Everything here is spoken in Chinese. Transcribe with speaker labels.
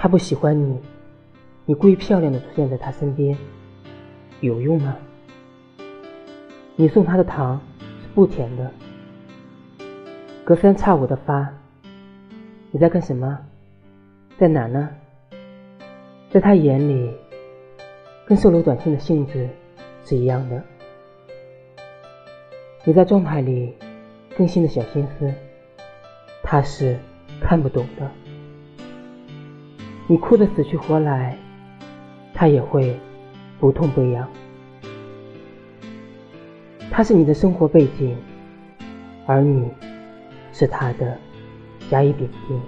Speaker 1: 他不喜欢你，你故意漂亮的出现在他身边，有用吗？你送他的糖是不甜的，隔三差五的发，你在干什么？在哪呢？在他眼里，跟售楼短信的性质是一样的。你在状态里更新的小心思，他是看不懂的。你哭得死去活来，他也会不痛不痒。他是你的生活背景，而你是他的甲乙丙丁。